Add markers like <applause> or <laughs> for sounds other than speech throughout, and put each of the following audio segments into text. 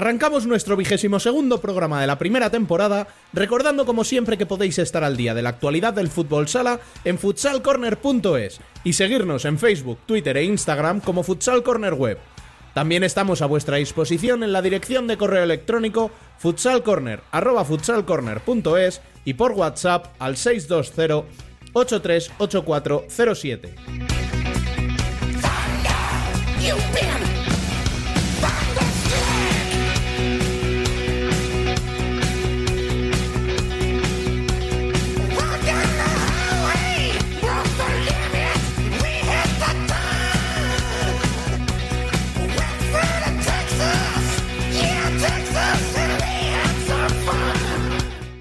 Arrancamos nuestro vigésimo segundo programa de la primera temporada, recordando como siempre que podéis estar al día de la actualidad del fútbol sala en futsalcorner.es y seguirnos en Facebook, Twitter e Instagram como Futsal Corner Web. También estamos a vuestra disposición en la dirección de correo electrónico futsalcorner@futsalcorner.es y por WhatsApp al 620 838407.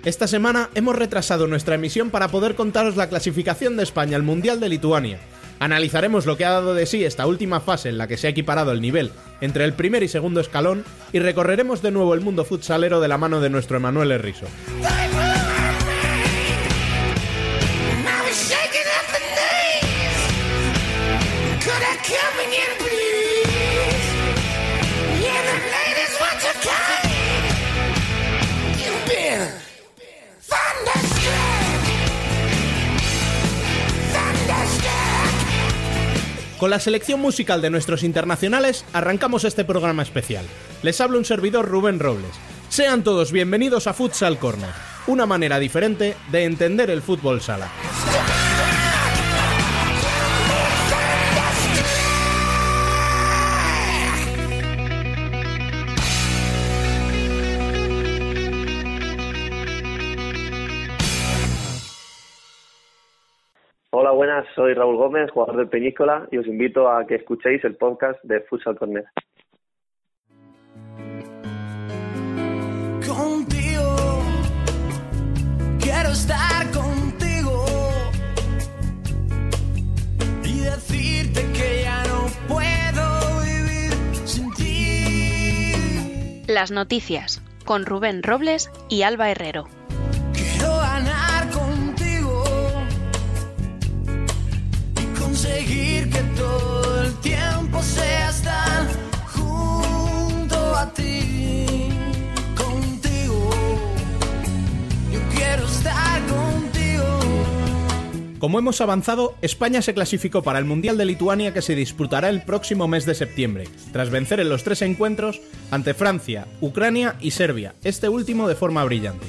Esta semana hemos retrasado nuestra emisión para poder contaros la clasificación de España al Mundial de Lituania. Analizaremos lo que ha dado de sí esta última fase en la que se ha equiparado el nivel entre el primer y segundo escalón y recorreremos de nuevo el mundo futsalero de la mano de nuestro Emanuel Herriso. Con la selección musical de nuestros internacionales arrancamos este programa especial. Les habla un servidor Rubén Robles. Sean todos bienvenidos a Futsal Corner, una manera diferente de entender el fútbol sala. Soy Raúl Gómez, jugador del Peñíscola, y os invito a que escuchéis el podcast de Futsal Corner. Contigo, quiero estar contigo y decirte que ya no puedo vivir sin ti. Las noticias con Rubén Robles y Alba Herrero. Quiero ganar conseguir que todo el tiempo sea estar junto a ti. Contigo, yo quiero estar contigo. Como hemos avanzado, España se clasificó para el Mundial de Lituania que se disputará el próximo mes de septiembre, tras vencer en los tres encuentros ante Francia, Ucrania y Serbia, este último de forma brillante.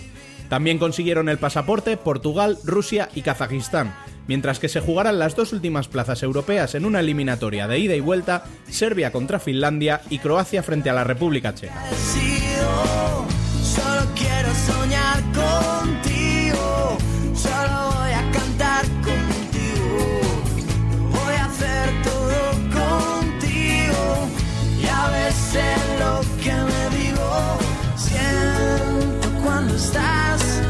También consiguieron el pasaporte Portugal, Rusia y Kazajistán, mientras que se jugarán las dos últimas plazas europeas en una eliminatoria de ida y vuelta, Serbia contra Finlandia y Croacia frente a la República Checa. lo que me digo. Cuando estás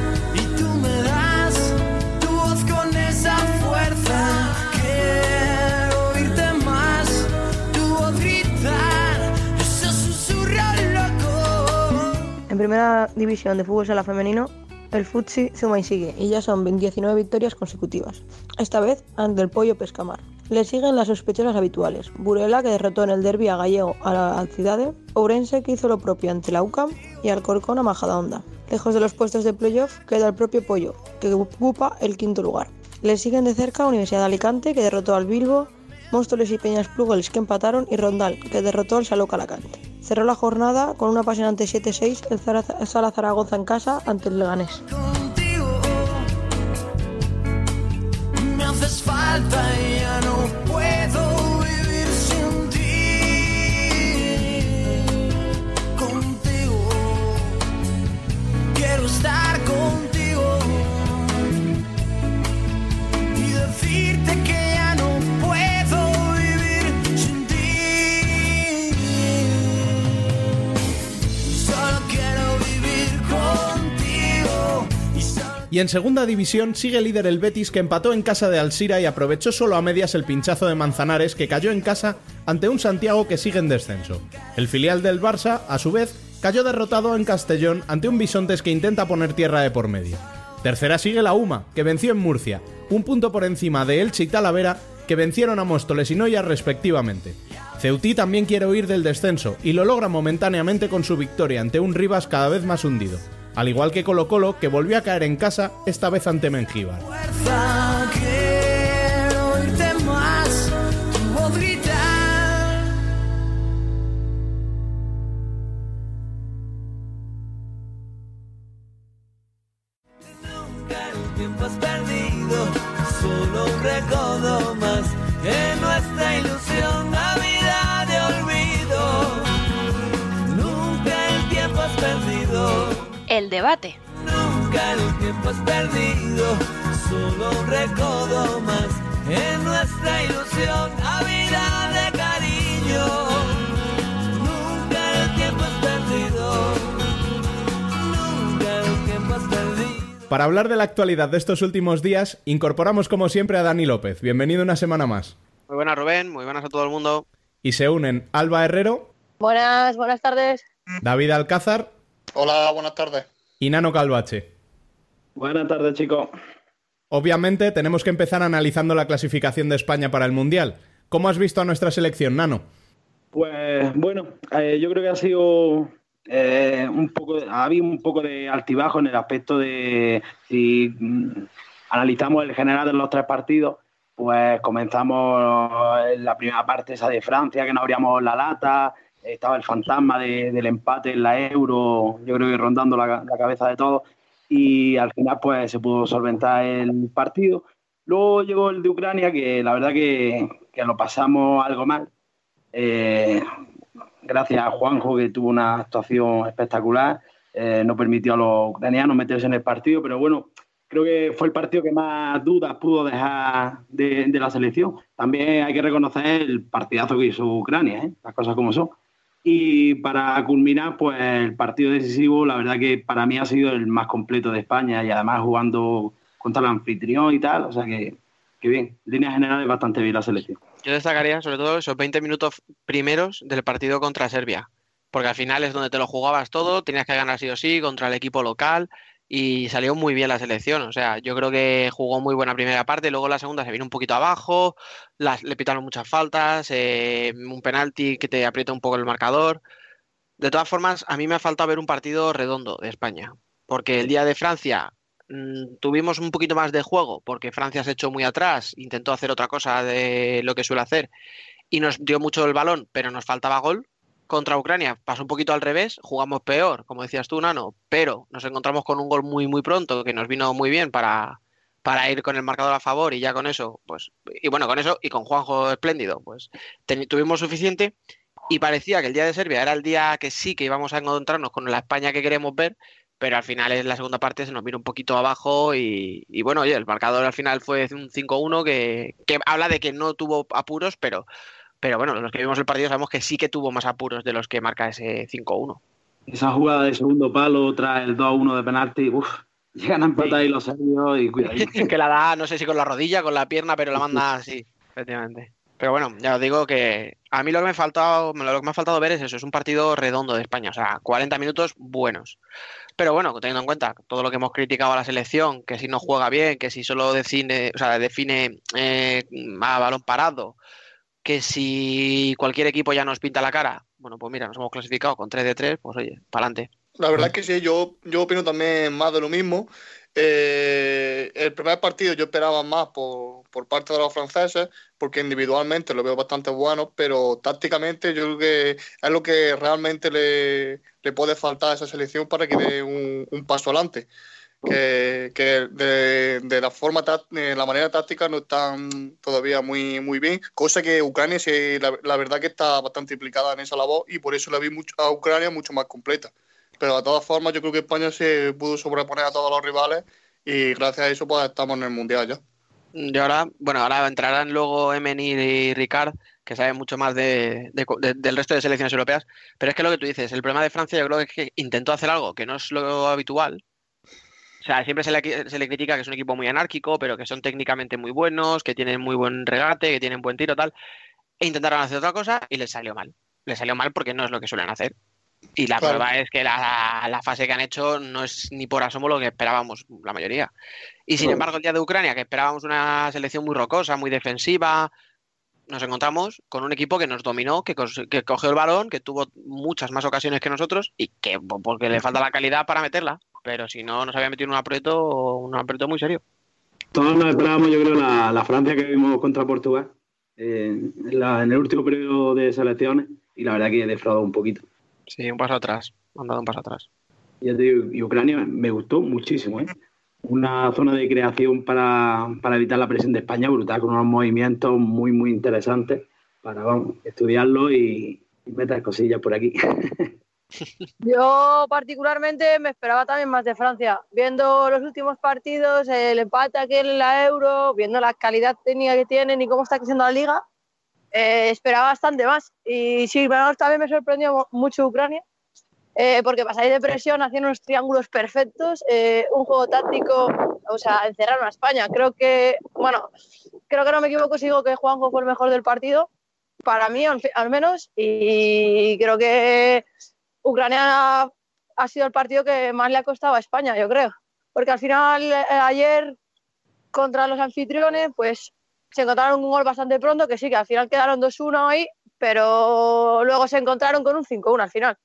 primera división de fútbol sala femenino, el Futsi suma y sigue, y ya son 19 victorias consecutivas, esta vez ante el Pollo Pescamar. Le siguen las sospechosas habituales, Burela que derrotó en el derby a Gallego a la Alcidade, Ourense que hizo lo propio ante la UCAM y Alcorcón a Majadahonda. Lejos de los puestos de playoff queda el propio Pollo, que ocupa el quinto lugar. Le siguen de cerca Universidad de Alicante que derrotó al Bilbo, Móstoles y Peñas Plugels que empataron y Rondal que derrotó al Saló Calacante. Cerró la jornada con un apasionante 7-6 el Sala Zaragoza en casa ante el Leganés. Y en segunda división sigue líder el Betis que empató en casa de Alcira y aprovechó solo a medias el pinchazo de Manzanares que cayó en casa ante un Santiago que sigue en descenso. El filial del Barça, a su vez, cayó derrotado en Castellón ante un Bisontes que intenta poner tierra de por medio. Tercera sigue la UMA, que venció en Murcia, un punto por encima de Elche y Talavera, que vencieron a Móstoles y Noya respectivamente. Ceutí también quiere huir del descenso y lo logra momentáneamente con su victoria ante un Rivas cada vez más hundido, al igual que Colo Colo que volvió a caer en casa, esta vez ante Mengíbar. El debate. Nunca el tiempo has perdido, solo un recodo más en nuestra ilusión, Navidad de cariño. Nunca el tiempo has perdido, nunca el tiempo has perdido. Para hablar de la actualidad de estos últimos días, incorporamos como siempre a Dani López. Bienvenido una semana más. Muy buenas, Rubén. Muy buenas a todo el mundo. Y se unen Alba Herrero, Buenas, buenas tardes. David Alcázar Hola, buenas tardes. Y Nano Calvache. Buenas tardes, chicos. Obviamente tenemos que empezar analizando la clasificación de España para el Mundial. ¿Cómo has visto a nuestra selección, Nano? Pues bueno, eh, yo creo que ha sido eh, un poco, ha habido un poco de altibajo en el aspecto de si mm, analizamos el general de los tres partidos, pues comenzamos en la primera parte esa de Francia, que no abríamos la lata, estaba el fantasma de- del empate en la Euro, yo creo que rondando la, cabeza de todos, y al final pues se pudo solventar el partido. Luego llegó el de Ucrania, que la verdad que, que lo pasamos algo mal. Eh, gracias a Juanjo, que tuvo una actuación espectacular, eh, no permitió a los ucranianos meterse en el partido, pero bueno, creo que fue el partido que más dudas pudo dejar de, de la selección. También hay que reconocer el partidazo que hizo Ucrania, ¿eh? las cosas como son. Y para culminar, pues el partido decisivo, la verdad que para mí ha sido el más completo de España y además jugando contra el anfitrión y tal, o sea que, bien, en líneas generales bastante bien la selección. Yo destacaría sobre todo esos 20 minutos primeros del partido contra Serbia, porque al final es donde te lo jugabas todo, tenías que ganar sí o sí contra el equipo local y salió muy bien la selección. O sea, yo creo que jugó muy buena primera parte, luego la segunda se vino un poquito abajo, las, le pitaron muchas faltas, eh, un penalti que te aprieta un poco el marcador. De todas formas, a mí me ha faltado ver un partido redondo de España, porque el día de Francia mm, tuvimos un poquito más de juego, porque Francia se echó muy atrás, intentó hacer otra cosa de lo que suele hacer y nos dio mucho el balón, pero nos faltaba gol. Contra Ucrania pasó un poquito al revés, jugamos peor, como decías tú, Nano, pero nos encontramos con un gol muy, muy pronto que nos vino muy bien para, para ir con el marcador a favor y ya con eso, pues, y bueno, con eso y con Juanjo espléndido, pues tuvimos suficiente y parecía que el día de Serbia era el día que sí que íbamos a encontrarnos con la España que queremos ver, pero al final en la segunda parte se nos vino un poquito abajo y, bueno, el marcador al final fue un 5-1 que, que habla de que no tuvo apuros, pero, pero bueno, los que vimos el partido sabemos que sí que tuvo más apuros de los que marca ese 5-1. Esa jugada de segundo palo tras el 2-1 de penalti, uff, llegan a empatar ahí los serbios y cuidadito. <laughs> que la da, no sé si con la rodilla, con la pierna, pero la manda así, efectivamente. Pero bueno, ya os digo que a mí lo que me ha faltado, lo que me ha faltado ver es eso, es un partido redondo de España, o sea, 40 minutos buenos. Pero bueno, teniendo en cuenta todo lo que hemos criticado a la selección, que si no juega bien, que si solo define, o sea, define eh, a balón parado, que si cualquier equipo ya nos pinta la cara, bueno, pues mira, nos hemos clasificado con 3 de 3, pues oye, para adelante. La verdad es que sí, yo, yo opino también más de lo mismo. Eh, el primer partido yo esperaba más por, por parte de los franceses, porque individualmente lo veo bastante bueno, pero tácticamente yo creo que es lo que realmente le, le puede faltar a esa selección para que dé un, un paso adelante. Que, que de, de la forma, de la manera táctica no están todavía muy, muy bien, cosa que Ucrania sí, la, la verdad que está bastante implicada en esa labor y por eso la vi mucho, a Ucrania mucho más completa. Pero de todas formas, yo creo que España se pudo sobreponer a todos los rivales y gracias a eso pues estamos en el Mundial ya. Y ahora, bueno, ahora entrarán luego Emenir y Ricard, que saben mucho más de, de- de- del resto de selecciones europeas. Pero es que lo que tú dices, el problema de Francia yo creo que es que intentó hacer algo que no es lo habitual, O sea, siempre se le, se le critica que es un equipo muy anárquico, pero que son técnicamente muy buenos, que tienen muy buen regate, que tienen buen tiro, tal. E intentaron hacer otra cosa y les salió mal. Les salió mal porque no es lo que suelen hacer. Y la Claro. prueba es que la, la fase que han hecho no es ni por asomo lo que esperábamos la mayoría. Y sin embargo, el día de Ucrania, que esperábamos una selección muy rocosa, muy defensiva, nos encontramos con un equipo que nos dominó, que, que cogió el balón, que tuvo muchas más ocasiones que nosotros y que po- porque le falta la calidad para meterla. Pero si no, nos había metido en un aprieto, un aprieto muy serio. Todos nos esperábamos, yo creo, la, la Francia que vimos contra Portugal eh, en, la- en el último periodo de selecciones y la verdad que defraudó un poquito. Sí, un paso atrás. Han dado un paso atrás. Ya te digo, y Ucrania me gustó muchísimo, ¿eh? Una zona de creación para, para evitar la presión de España brutal, con unos movimientos muy, muy interesantes para, vamos, estudiarlo y, y meter cosillas por aquí. <laughs> Yo particularmente me esperaba también más de Francia. Viendo los últimos partidos, el empate aquel en la Euro, viendo la calidad técnica que tienen y cómo está creciendo la liga, eh, esperaba bastante más. Y sí, bueno, también me sorprendió mucho Ucrania, eh, porque pasáis de presión, haciendo unos triángulos perfectos, eh, un juego táctico, o sea, encerraron a España. Creo que, bueno, creo que no me equivoco si digo que Juanjo fue el mejor del partido, para mí al, al menos, y creo que Ucrania ha, sido el partido que más le ha costado a España, yo creo. Porque al final, eh, ayer, contra los anfitriones, pues se encontraron un gol bastante pronto, que sí, que al final quedaron 2-1 ahí, pero luego se encontraron con un 5-1 al final.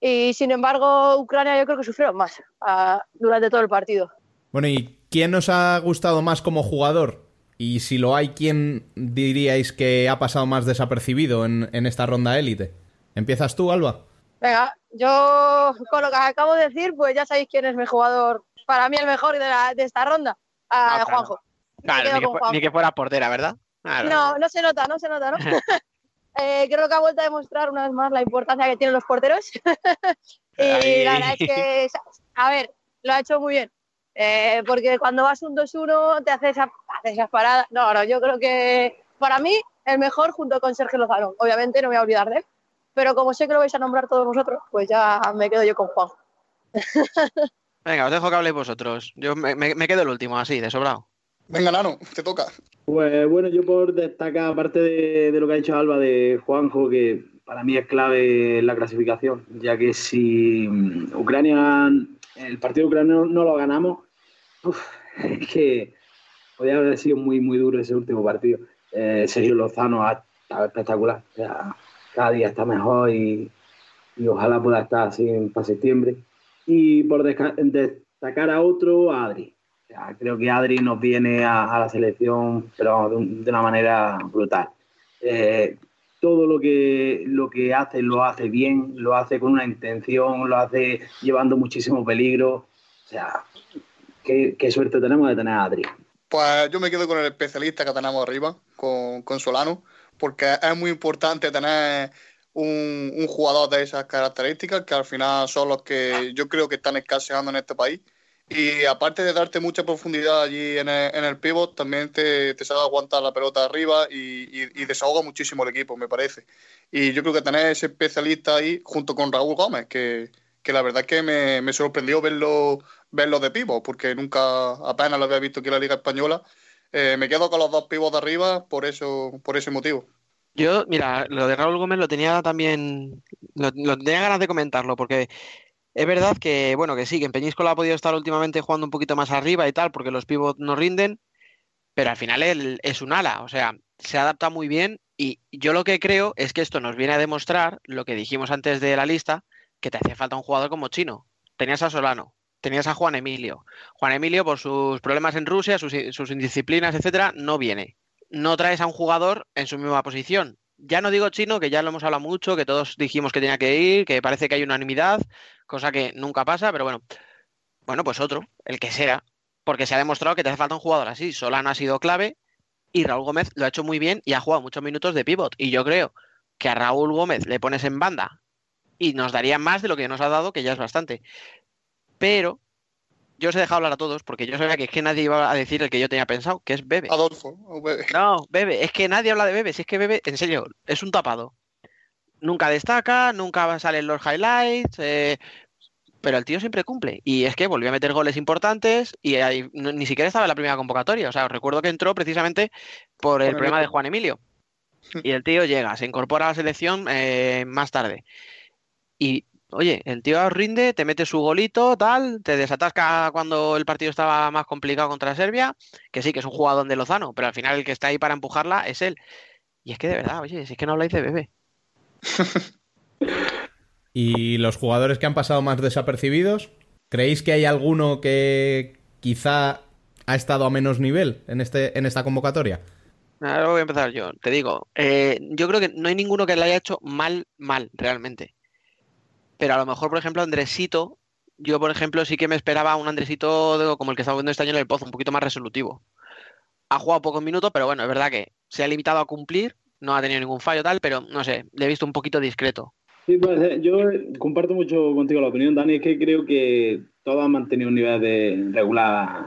Y sin embargo, Ucrania yo creo que sufrieron más ah, durante todo el partido. Bueno, ¿y quién nos ha gustado más como jugador? Y si lo hay, ¿quién diríais que ha pasado más desapercibido en, en esta ronda élite? ¿Empiezas tú, Alba? Venga, yo con lo que acabo de decir, pues ya sabéis quién es mi jugador, para mí el mejor de, la- de esta ronda, a Ah. Juanjo. Claro, ni que, con fu- Juanjo. ni que fuera portera, ¿verdad? Claro. No, no se nota, no se nota, ¿no? <laughs> <laughs> Eh, creo que ha vuelto a demostrar una vez más la importancia que tienen los porteros. <laughs> y Ahí. la verdad es que, a ver, lo ha hecho muy bien. Eh, porque cuando vas un 2-1 te haces esa, haces esas paradas. No, no, yo creo que para mí el mejor junto con Sergio Lozano. Obviamente no me voy a olvidar de él. Pero como sé que lo vais a nombrar todos vosotros, pues ya me quedo yo con Juan. Venga, os dejo que habléis vosotros. Yo me, me- me quedo el último, así, de sobrado. Venga, Nano, te toca. Pues bueno, yo por destacar, aparte de, de lo que ha dicho Alba de Juanjo, que para mí es clave en la clasificación, ya que si mm, Ucrania, el partido ucraniano no lo ganamos, uf, <laughs> es que podría haber sido muy, muy duro ese último partido. Eh, Sergio Lozano ha estado espectacular, o sea, cada día está mejor y, y ojalá pueda estar así para septiembre. Y por destacar a otro, a Adri. O sea, creo que Adri nos viene a, a la selección, pero de, un- de una manera brutal. Eh, todo lo que, lo que hace lo hace bien, lo hace con una intención, lo hace llevando muchísimo peligro. O sea, qué, qué suerte tenemos de tener a Adri. Pues yo me quedo con el especialista que tenemos arriba, con, con Solano, porque es muy importante tener un, un jugador de esas características, que al final son los que yo creo que están escaseando en este país. Y aparte de darte mucha profundidad allí en el, en el pivot, también te, te sabe aguantar la pelota arriba y, y- y desahoga muchísimo el equipo, me parece. Y yo creo que tener ese especialista ahí junto con Raúl Gómez, que, que la verdad es que me, me sorprendió verlo, verlo de pivot, porque nunca apenas lo había visto aquí en la Liga Española. Eh, me quedo con los dos pivots de arriba por eso, por ese motivo. Yo, mira, lo de Raúl Gómez lo tenía también, lo, lo tenía ganas de comentarlo, porque es verdad que, bueno, que sí, que en Peñíscola ha podido estar últimamente jugando un poquito más arriba y tal, porque los pivots no rinden, pero al final él es un ala, o sea, se adapta muy bien y yo lo que creo es que esto nos viene a demostrar lo que dijimos antes de la lista, que te hacía falta un jugador como Chino. Tenías a Solano, tenías a Juan Emilio. Juan Emilio, por sus problemas en Rusia, sus, indisciplinas, etcétera, no viene. No traes a un jugador en su misma posición. Ya no digo chino, que ya lo hemos hablado mucho, que todos dijimos que tenía que ir, que parece que hay unanimidad, cosa que nunca pasa, pero bueno. Bueno, pues otro, el que sea, porque se ha demostrado que te hace falta un jugador así. Solano ha sido clave y Raúl Gómez lo ha hecho muy bien y ha jugado muchos minutos de pivot. Y yo creo que a Raúl Gómez le pones en banda y nos daría más de lo que nos ha dado, que ya es bastante. Pero yo os he dejado hablar a todos porque yo sabía que es que nadie iba a decir el que yo tenía pensado, que es Bebe. Adolfo, Bebe. No, Bebe, es que nadie habla de Bebe, si es que Bebe, en serio, es un tapado. Nunca destaca, nunca salen los highlights, eh, pero el tío siempre cumple. Y es que volvió a meter goles importantes y ahí, no- ni siquiera estaba en la primera convocatoria. O sea, os recuerdo que entró precisamente por el problema de. Juan Emilio. <laughs> Y el tío llega, se incorpora a la selección eh, más tarde. Y, oye, el tío rinde, te mete su golito, tal, te desatasca cuando el partido estaba más complicado contra Serbia, que sí, que es un jugador de Lozano, pero al final el que está ahí para empujarla es él. Y es que de verdad, oye, si es que no habláis de bebé. <laughs> ¿Y los jugadores que han pasado más desapercibidos? ¿Creéis que hay alguno que quizá ha estado a menos nivel en, este, en esta convocatoria? Ahora voy a empezar yo. Te digo, eh, yo creo que no hay ninguno que le haya hecho mal, mal, realmente. Pero a lo mejor, por ejemplo, Andresito, yo, por ejemplo, sí que me esperaba un Andresito como el que estaba viendo este año en el Pozo, un poquito más resolutivo. Ha jugado pocos minutos, pero bueno, es verdad que se ha limitado a cumplir, no ha tenido ningún fallo tal, pero no sé, le he visto un poquito discreto. Sí, puede ser. Yo comparto mucho contigo la opinión, Dani. Es que creo que todos han mantenido un nivel de regular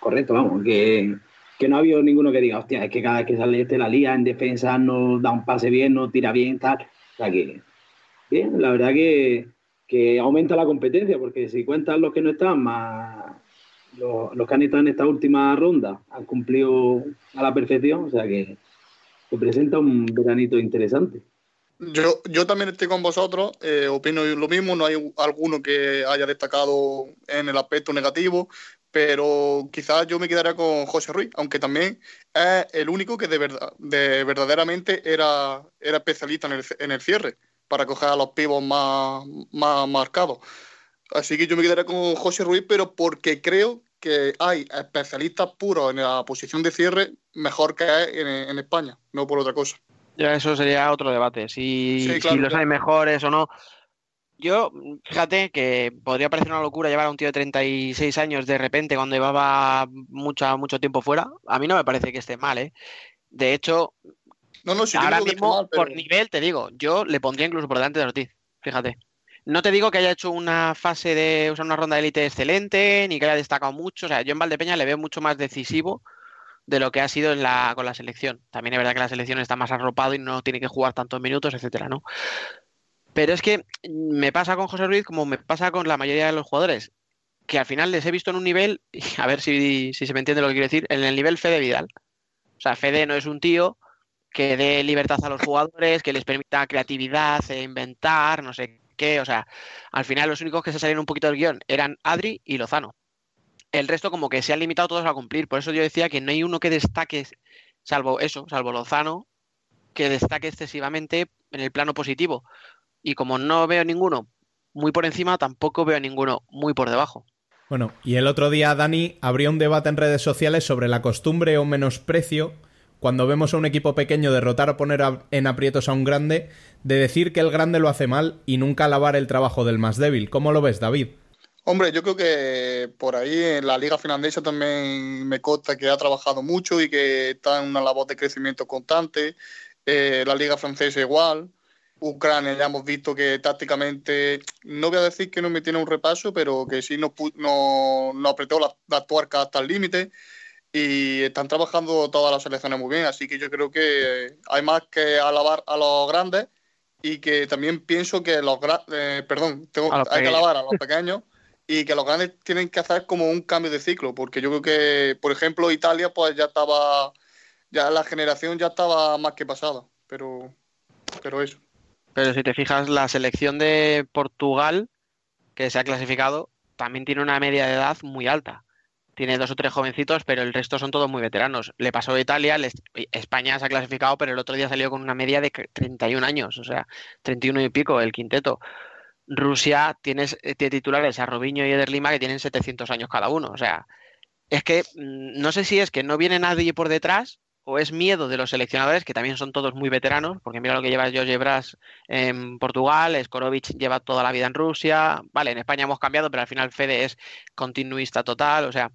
correcto, vamos. Que, que no ha habido ninguno que diga, hostia, es que cada vez que sale este la lía en defensa no da un pase bien, no tira bien, tal. O sea que, bien, la verdad que, que aumenta la competencia, porque si cuentas los que no están, más los, los que han estado en esta última ronda, han cumplido a la perfección. O sea que se presenta un veranito interesante. Yo, yo también estoy con vosotros, eh, opino lo mismo, no hay alguno que haya destacado en el aspecto negativo, pero quizás yo me quedaría con José Ruiz, aunque también es el único que de verdad, de verdaderamente era, era especialista en el, en el cierre, para coger a los pivos más, más marcados. Así que yo me quedaría con José Ruiz, pero porque creo que hay especialistas puros en la posición de cierre mejor que en, en España, no por otra cosa. Ya eso sería otro debate, si, Sí, si claro, los claro. hay mejores o no. Yo, fíjate que podría parecer una locura llevar a un tío de 36 años de repente cuando llevaba mucha, mucho tiempo fuera. A mí no me parece que esté mal, ¿eh? De hecho, No, no, no ahora mismo, mal, pero- por nivel, te digo, yo le pondría incluso por delante de Ortiz, fíjate. No te digo que haya hecho una fase de, o sea, una ronda de élite excelente, ni que haya destacado mucho. O sea, yo en Valdepeña le veo mucho más decisivo de lo que ha sido en la, con la selección. También es verdad que la selección está más arropado y no tiene que jugar tantos minutos, etcétera, ¿no? Pero es que me pasa con José Ruiz como me pasa con la mayoría de los jugadores, que al final les he visto en un nivel, <laughs> a ver si, si se me entiende lo que quiero decir, en el nivel Fede Vidal. O sea, Fede no es un tío que dé libertad a los jugadores, que les permita creatividad, e inventar, no sé qué. O sea, al final los únicos que se salieron un poquito del guion eran Adri y Lozano. El resto como que se han limitado todos a cumplir. Por eso yo decía que no hay uno que destaque, salvo eso, salvo Lozano, que destaque excesivamente en el plano positivo. Y como no veo ninguno muy por encima, tampoco veo ninguno muy por debajo. Bueno, y el otro día Dani abrió un debate en redes sociales sobre la costumbre o menosprecio cuando vemos a un equipo pequeño derrotar o poner en aprietos a un grande, de decir que el grande lo hace mal y nunca alabar el trabajo del más débil. ¿Cómo lo ves, David? Hombre, yo creo que por ahí en la liga finlandesa también me consta que ha trabajado mucho y que está en una labor de crecimiento constante. Eh, la liga francesa igual. Ucrania ya hemos visto que tácticamente, no voy a decir que no me tiene un repaso, pero que sí nos, no, no apretó las la tuercas hasta el límite y están trabajando todas las selecciones muy bien. Así que yo creo que hay más que alabar a los grandes y que también pienso que los gra- eh, perdón, tengo, hay que alabar a los pequeños y que los grandes tienen que hacer como un cambio de ciclo, porque yo creo que, por ejemplo, Italia pues ya estaba, ya la generación ya estaba más que pasada, pero, pero eso. Pero si te fijas, la selección de Portugal, que se ha clasificado, también tiene una media de edad muy alta. Tiene dos o tres jovencitos, pero el resto son todos muy veteranos. Le pasó a Italia, España se ha clasificado, pero el otro día salió con una media de 31 años, o sea, 31 y pico el quinteto. Rusia eh, tiene titulares a Robinho y Eder Lima que tienen 700 años cada uno. O sea, es que mm, no sé si es que no viene nadie por detrás o es miedo de los seleccionadores, que también son todos muy veteranos, porque mira lo que lleva Jorge Bras en Portugal, Skorovic lleva toda la vida en Rusia, vale, en España hemos cambiado, pero al final Fede es continuista total, o sea,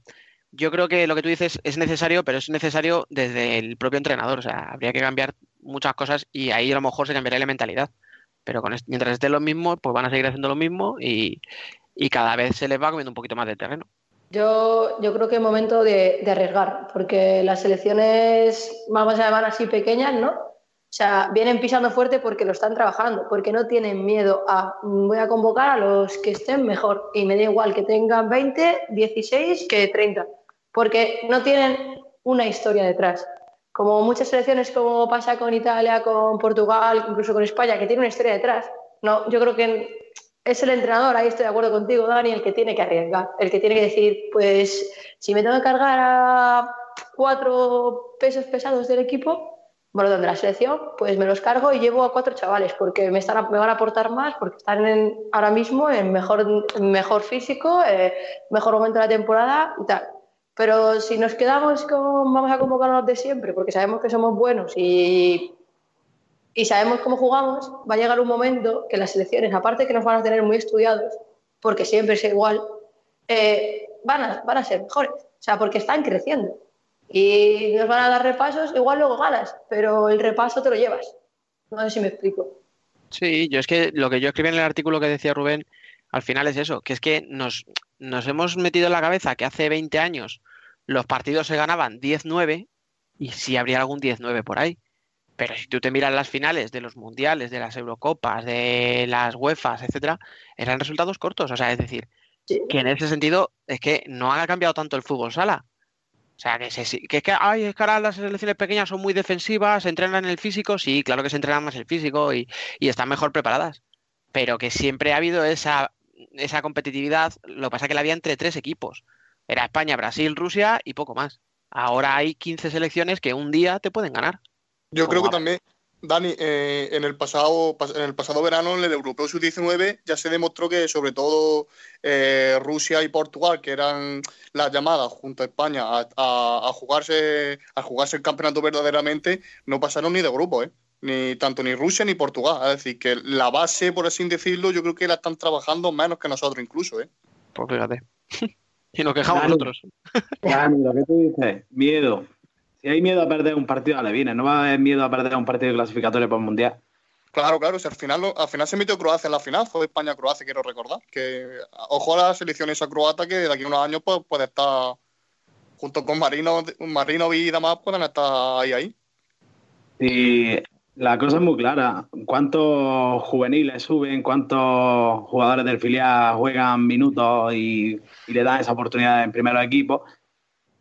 yo creo que lo que tú dices es necesario, pero es necesario desde el propio entrenador, o sea, habría que cambiar muchas cosas y ahí a lo mejor se cambiaría la mentalidad, pero con est- mientras estén los mismos, pues van a seguir haciendo lo mismo y, y cada vez se les va comiendo un poquito más de terreno. Yo, yo creo que es momento de, de arriesgar, porque las selecciones, vamos a llamar así pequeñas, ¿no? O sea, vienen pisando fuerte porque lo están trabajando, porque no tienen miedo a "Mm, voy a convocar a los que estén mejor y me da igual que tengan 20, 16 que 30, porque no tienen una historia detrás. Como muchas selecciones, como pasa con Italia, con Portugal, incluso con España, que tiene una historia detrás. No, yo creo que es el entrenador, ahí estoy de acuerdo contigo, Dani, el que tiene que arriesgar, el que tiene que decir, pues si me tengo que cargar a cuatro pesos pesados del equipo, bueno, de la selección, pues me los cargo y llevo a cuatro chavales, porque me, están, me van a aportar más, porque están en- ahora mismo en mejor, mejor físico, eh, mejor momento de la temporada y tal. Pero si nos quedamos con vamos a convocarnos de siempre, porque sabemos que somos buenos y, y sabemos cómo jugamos, va a llegar un momento que las selecciones, aparte que nos van a tener muy estudiados, porque siempre es igual, eh, van, a, van a ser mejores. O sea, porque están creciendo. Y nos van a dar repasos, igual luego ganas, pero el repaso te lo llevas. No sé si me explico. Sí, yo es que lo que yo escribí en el artículo que decía Rubén, al final es eso, que es que nos, nos hemos metido en la cabeza que hace 20 años los partidos se ganaban 10-9 y sí habría algún 10-9 por ahí. Pero si tú te miras las finales de los mundiales, de las Eurocopas, de las UEFAs, etcétera, eran resultados cortos. O sea, es decir, que en ese sentido es que no ha cambiado tanto el fútbol sala. O sea, que, se- que es que, ay, es que ahora las selecciones pequeñas son muy defensivas, se entrenan en el físico, sí, claro que se entrenan más el físico y, y están mejor preparadas. Pero que siempre ha habido esa, esa competitividad, lo que pasa es que la había entre tres equipos. Era España, Brasil, Rusia y poco más. Ahora hay 15 selecciones que un día te pueden ganar. Yo creo que también, Dani, eh, en, el pasado, pas- en el pasado verano, en el Europeo Sub-19, ya se demostró que sobre todo eh, Rusia y Portugal, que eran las llamadas junto a España a, a- a jugarse, a jugarse el campeonato verdaderamente, no pasaron ni de grupo, ¿eh? Ni tanto ni Rusia ni Portugal. Es decir, que la base, por así decirlo, yo creo que la están trabajando menos que nosotros incluso, ¿eh? Pues fíjate. <laughs> y nos quejamos Claro. nosotros. Dani, lo que tú dices, miedo. Si hay miedo a perder un partido, le viene. No va a haber miedo a perder un partido clasificatorio para el Mundial. Claro, claro, si al final, al final se metió Croacia en la final, fue España-Croacia, quiero recordar. Que ojo a la selección esa croata que de aquí a unos años pues, puede estar junto con Marino, Marino y demás, pueden estar ahí ahí. Y la cosa es muy clara. ¿Cuántos juveniles suben? ¿Cuántos jugadores del filial juegan minutos y, y le dan esa oportunidad en primer equipo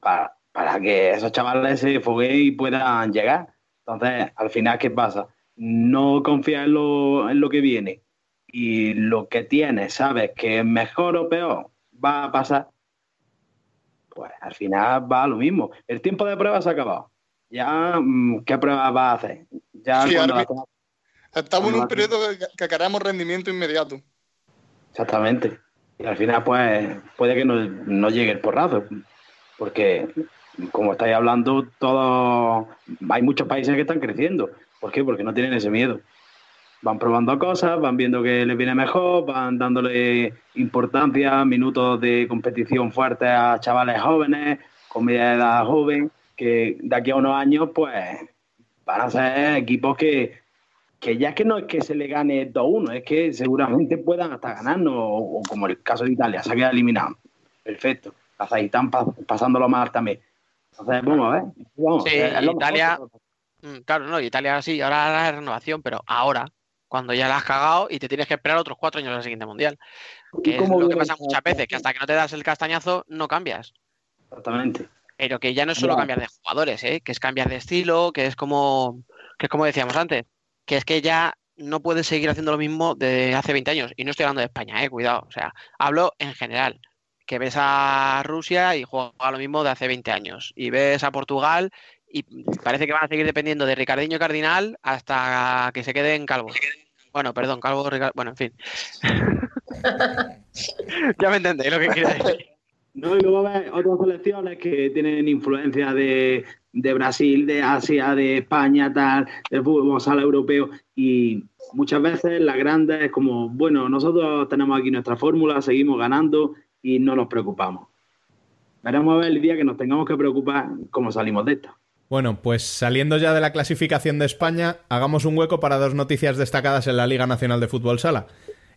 para, para que esos chavales se fogueen y puedan llegar? Entonces, al final, ¿qué pasa? No confías en lo, en lo que viene y lo que tienes, sabes que es mejor o peor, va a pasar. Pues al final va a lo mismo. El tiempo de prueba se ha acabado. Ya, mm, ¿qué pruebas va a hacer? Ya Sí, cuando ahora la- Estamos en un periodo que, que queremos rendimiento inmediato. Exactamente. Y al final, pues, puede que no, no llegue el porrazo. Porque, como estáis hablando, todos hay muchos países que están creciendo. ¿Por qué? Porque no tienen ese miedo. Van probando cosas, van viendo que les viene mejor, van dándole importancia, minutos de competición fuertes a chavales jóvenes, con media edad joven, que de aquí a unos años, pues, van a ser equipos que, que ya es que no es que se le gane 2-1, es que seguramente puedan hasta ganarnos, o, como el caso de Italia, se ha quedado eliminado. Perfecto. Kazajistán pa- pasándolo mal también. Entonces, vamos a ver. Vamos, Sí, mejor Italia- Mm, Claro, no, Italia sí, ahora la renovación, pero ahora, cuando ya la has cagado y te tienes que esperar otros cuatro años al siguiente mundial. Que es lo que pasa muchas veces, que hasta que no te das el castañazo, no cambias. Exactamente. Pero que ya no es solo cambiar de jugadores, ¿eh? que es cambiar de estilo, que es como, que es como decíamos antes, que es que ya no puedes seguir haciendo lo mismo de hace 20 años. Y no estoy hablando de España, eh, cuidado. O sea, hablo en general. Que ves a Rusia y juega lo mismo de hace 20 años. Y ves a Portugal y parece que van a seguir dependiendo de Ricardinho Cardinal hasta que se queden calvos. Bueno, perdón, calvo, Ricar- bueno, en fin. <laughs> ya me entendéis lo que quiero decir. No, y luego ves otras selecciones que tienen influencia de, de Brasil, de Asia, de España, tal, del fútbol sala europeo. Y muchas veces las grandes es como, bueno, nosotros tenemos aquí nuestra fórmula, seguimos ganando y no nos preocupamos. Veremos a ver el día que nos tengamos que preocupar cómo salimos de esta. Bueno, pues saliendo ya de la clasificación de España, hagamos un hueco para dos noticias destacadas en la Liga Nacional de Fútbol Sala.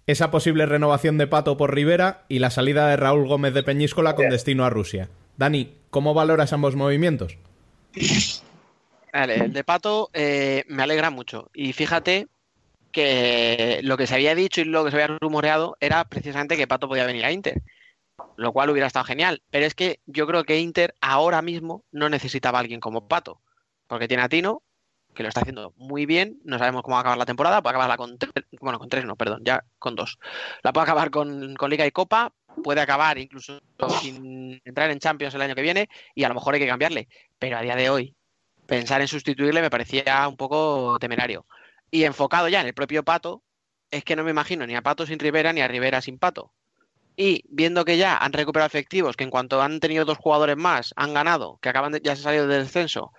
Esa posible renovación de Pato por Rivera y la salida de Raúl Gómez de Peñíscola con destino a Rusia. Dani, ¿cómo valoras ambos movimientos? Vale, el de Pato eh, me alegra mucho. Y fíjate que lo que se había dicho y lo que se había rumoreado era precisamente que Pato podía venir a Inter, lo cual hubiera estado genial. Pero es que yo creo que Inter ahora mismo no necesitaba a alguien como Pato, porque tiene a Tino, que lo está haciendo muy bien, no sabemos cómo va a acabar la temporada, puede acabarla con tres, bueno, con tres no, perdón, ya con dos. La puede acabar con, con Liga y Copa, puede acabar incluso sin entrar en Champions el año que viene y a lo mejor hay que cambiarle. Pero a día de hoy, pensar en sustituirle me parecía un poco temerario. Y enfocado ya en el propio Pato, es que no me imagino ni a Pato sin Rivera ni a Rivera sin Pato. Y viendo que ya han recuperado efectivos, que en cuanto han tenido dos jugadores más, han ganado, que acaban de, ya se han salido del descenso,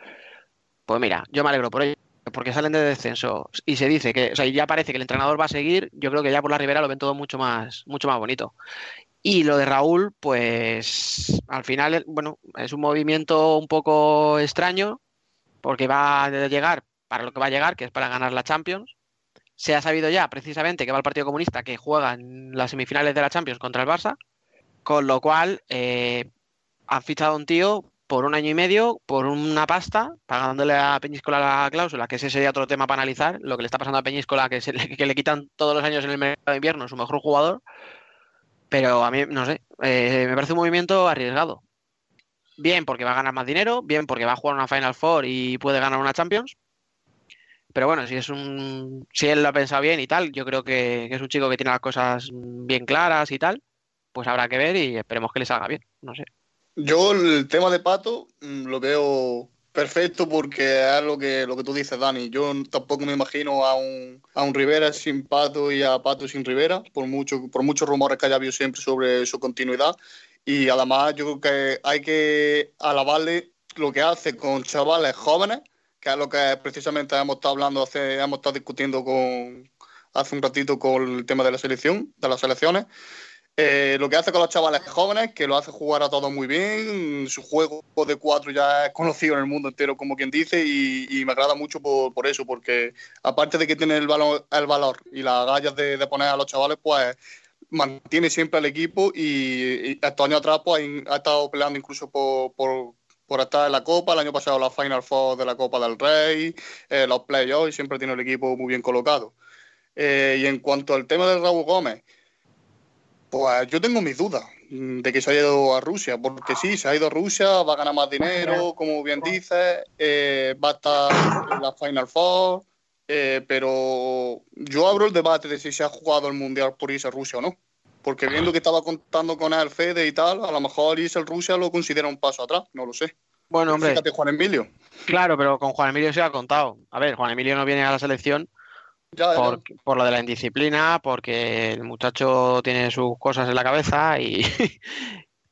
pues mira, yo me alegro por ello, porque salen de descenso y se dice que, o sea, ya parece que el entrenador va a seguir, yo creo que ya por la Rivera lo ven todo mucho más, mucho más bonito. Y lo de Raúl, pues al final, bueno, es un movimiento un poco extraño, porque va a llegar para lo que va a llegar, que es para ganar la Champions. Se ha sabido ya precisamente que va el Partido Comunista que juega en las semifinales de la Champions contra el Barça, con lo cual eh, han fichado a un tío por un año y medio, por una pasta, pagándole a Peñíscola la cláusula, que ese sería otro tema para analizar, lo que le está pasando a Peñíscola, que, le, <laughs> que le quitan todos los años en el mercado de invierno su mejor jugador. Pero a mí, no sé, eh, me parece un movimiento arriesgado. Bien porque va a ganar más dinero, bien porque va a jugar una Final Four y puede ganar una Champions. Pero bueno, si es un. Si él lo ha pensado bien y tal, yo creo que, que es un chico que tiene las cosas bien claras y tal, pues habrá que ver y esperemos que le salga bien. No sé. Yo el tema de Pato mm, lo veo perfecto porque es lo que, lo que tú dices, Dani. Yo tampoco me imagino a un, a un Rivera sin Pato y a Pato sin Rivera, por, mucho, por muchos rumores que haya habido siempre sobre su continuidad. Y además yo creo que hay que alabarle lo que hace con chavales jóvenes, que es lo que precisamente hemos estado hablando, hace, hemos estado discutiendo con, hace un ratito con el tema de la selección, de las selecciones. Eh, lo que hace con los chavales jóvenes, que lo hace jugar a todos muy bien, su juego de cuatro ya es conocido en el mundo entero, como quien dice, y, me agrada mucho por, por, eso, porque aparte de que tiene el valor, el valor y las gallas de, poner a los chavales, pues mantiene siempre al equipo y, y años atrás pues, ha estado peleando incluso por, por, estar en la Copa, el año pasado la Final Four de la Copa del Rey, eh, los playoffs, y siempre tiene el equipo muy bien colocado. Eh, y en cuanto al tema de Raúl Gómez, pues yo tengo mis dudas de que se haya ido a Rusia, porque sí, se ha ido a Rusia, va a ganar más dinero, como bien dices, eh, va a estar en la Final Four, pero yo abro el debate de si se ha jugado el Mundial por irse a Rusia o no. Porque viendo que estaba contando con el Fede y tal, a lo mejor irse a Rusia lo considera un paso atrás, no lo sé. Bueno, hombre. Fíjate, Juan Emilio. Claro, pero con Juan Emilio se ha contado. A ver, Juan Emilio no viene a la selección ya, ya. Por, por, lo de la indisciplina, porque el muchacho tiene sus cosas en la cabeza y... <laughs>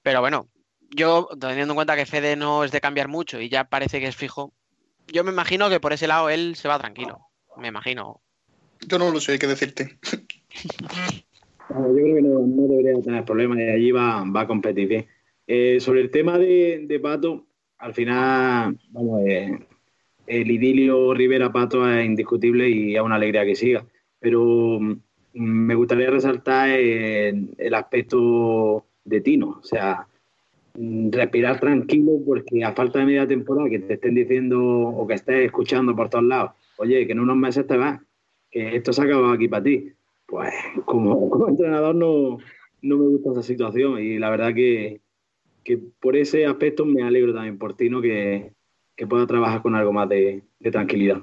Pero bueno, yo teniendo en cuenta que Fede no es de cambiar mucho y ya parece que es fijo, yo me imagino que por ese lado él se va tranquilo. Me imagino. Yo no lo sé, hay que decirte. <laughs> Bueno, yo creo que no, debería tener problemas y allí va, va a competir bien. Eh, sobre el tema de, de, Pato, al final, vamos, eh, el idilio Rivera-Pato es indiscutible y es una alegría que siga. Pero mm, me gustaría resaltar el, el aspecto de Tino, o sea, mm, respirar tranquilo porque a falta de media temporada que te estén diciendo o que estés escuchando por todos lados, oye, que en unos meses te vas, que esto se ha acabado aquí para ti. Pues como, <laughs> como entrenador no, no, me gusta esa situación y la verdad que, que, por ese aspecto me alegro también por Tino que, que pueda trabajar con algo más de, tranquilidad.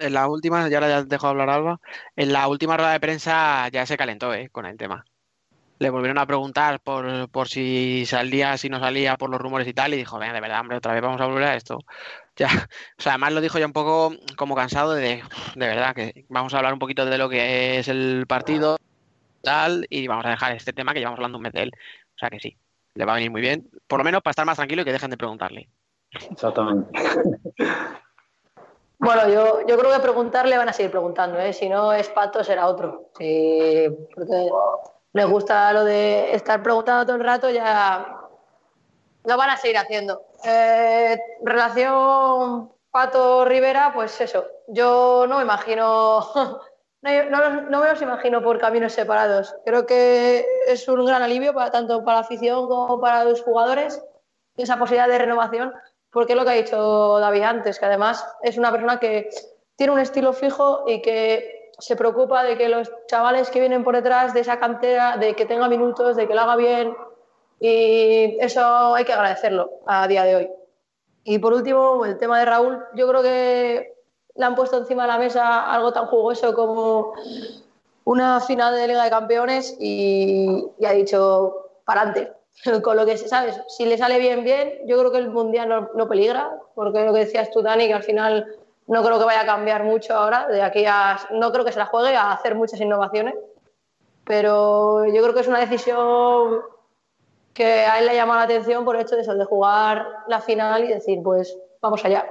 En la última, ya la dejo hablar Alba, en la última rueda de prensa ya se calentó eh, con el tema. Le volvieron a preguntar por, por si salía, si no salía, por los rumores y tal, y dijo, venga, de verdad, hombre, otra vez vamos a volver a esto. Ya, o sea, además lo dijo ya un poco como cansado de, de verdad, que vamos a hablar un poquito de lo que es el partido, tal, y vamos a dejar este tema que llevamos hablando un mes de él. O sea que sí, le va a venir muy bien, por lo menos para estar más tranquilo y que dejen de preguntarle. Exactamente. <laughs> Bueno, yo, yo creo que preguntarle van a seguir preguntando, ¿eh? si no es Pato será otro. Sí, porque les gusta lo de estar preguntando todo el rato, ya lo van a seguir haciendo. Eh, relación Pato-Rivera, pues eso, yo no me imagino, <laughs> no, no, no, me los imagino por caminos separados. Creo que es un gran alivio para, tanto para la afición como para los jugadores esa posibilidad de renovación porque es lo que ha dicho David antes, que además es una persona que tiene un estilo fijo y que se preocupa de que los chavales que vienen por detrás de esa cantera, de que tenga minutos, de que lo haga bien, y eso hay que agradecerlo a día de hoy. Y por último, el tema de Raúl, yo creo que le han puesto encima de la mesa algo tan jugoso como una final de Liga de Campeones y, ha dicho, para adelante. <laughs> Con lo que, ¿sabes? Si le sale bien, bien. Yo creo que el Mundial no, no, peligra, porque lo que decías tú, Dani, que al final no creo que vaya a cambiar mucho ahora. De aquí a. No creo que se la juegue a hacer muchas innovaciones. Pero yo creo que es una decisión que a él le llama la atención por el hecho de eso, de jugar la final y decir, pues vamos allá.